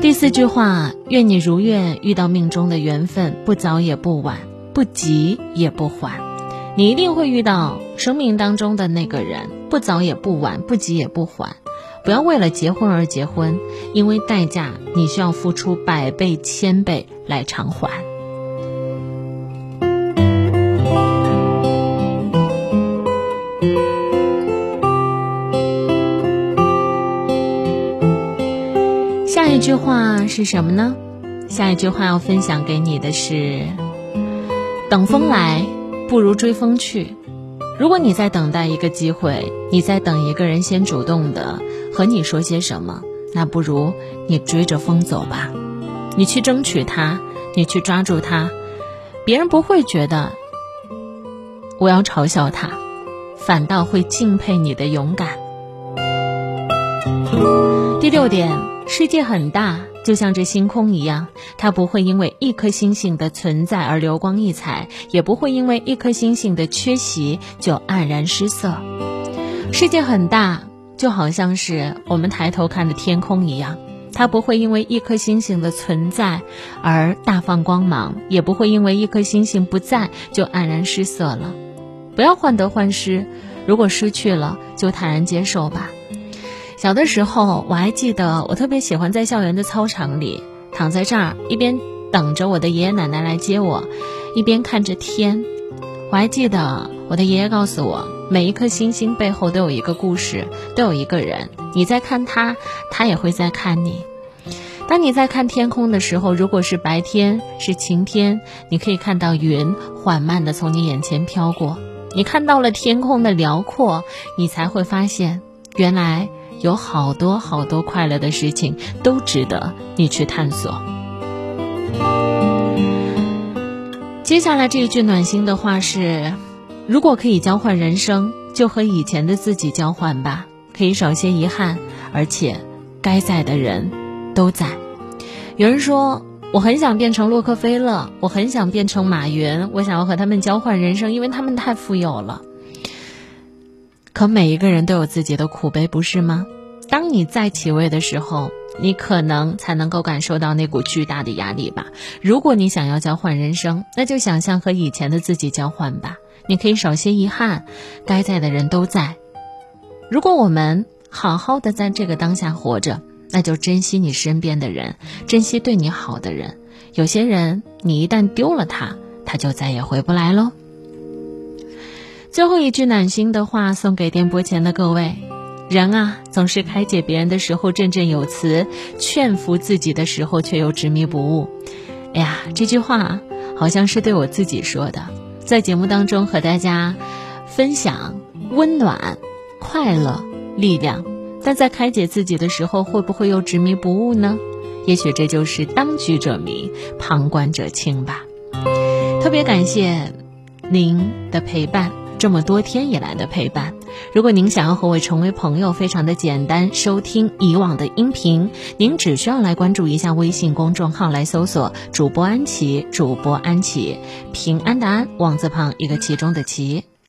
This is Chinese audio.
第四句话，愿你如愿遇到命中的缘分，不早也不晚，不急也不缓。你一定会遇到生命当中的那个人，不早也不晚，不急也不缓。不要为了结婚而结婚，因为代价你需要付出百倍、千倍来偿还。下一句话是什么呢？下一句话要分享给你的是：等风来，不如追风去。如果你在等待一个机会，你在等一个人先主动的和你说些什么，那不如你追着风走吧。你去争取他，你去抓住他，别人不会觉得我要嘲笑他，反倒会敬佩你的勇敢。第六点。世界很大，就像这星空一样，它不会因为一颗星星的存在而流光溢彩，也不会因为一颗星星的缺席就黯然失色。世界很大，就好像是我们抬头看的天空一样，它不会因为一颗星星的存在而大放光芒，也不会因为一颗星星不在就黯然失色了。不要患得患失，如果失去了，就坦然接受吧。小的时候，我还记得，我特别喜欢在校园的操场里躺在这儿，一边等着我的爷爷奶奶来接我，一边看着天。我还记得我的爷爷告诉我，每一颗星星背后都有一个故事，都有一个人。你在看他，他也会在看你。当你在看天空的时候，如果是白天，是晴天，你可以看到云缓慢地从你眼前飘过。你看到了天空的辽阔，你才会发现，原来。有好多好多快乐的事情都值得你去探索。接下来这一句暖心的话是：如果可以交换人生，就和以前的自己交换吧，可以少些遗憾，而且该在的人都在。有人说，我很想变成洛克菲勒，我很想变成马云，我想要和他们交换人生，因为他们太富有了。可每一个人都有自己的苦悲，不是吗？当你在起位的时候，你可能才能够感受到那股巨大的压力吧。如果你想要交换人生，那就想象和以前的自己交换吧。你可以少些遗憾，该在的人都在。如果我们好好的在这个当下活着，那就珍惜你身边的人，珍惜对你好的人。有些人，你一旦丢了他，他就再也回不来喽。最后一句暖心的话送给电波前的各位：人啊，总是开解别人的时候振振有词，劝服自己的时候却又执迷不悟。哎呀，这句话好像是对我自己说的，在节目当中和大家分享温暖、快乐、力量，但在开解自己的时候，会不会又执迷不悟呢？也许这就是当局者迷，旁观者清吧。特别感谢您的陪伴。这么多天以来的陪伴，如果您想要和我成为朋友，非常的简单，收听以往的音频，您只需要来关注一下微信公众号，来搜索主播安琪，主播安琪，平安的安，王字旁一个其中的其。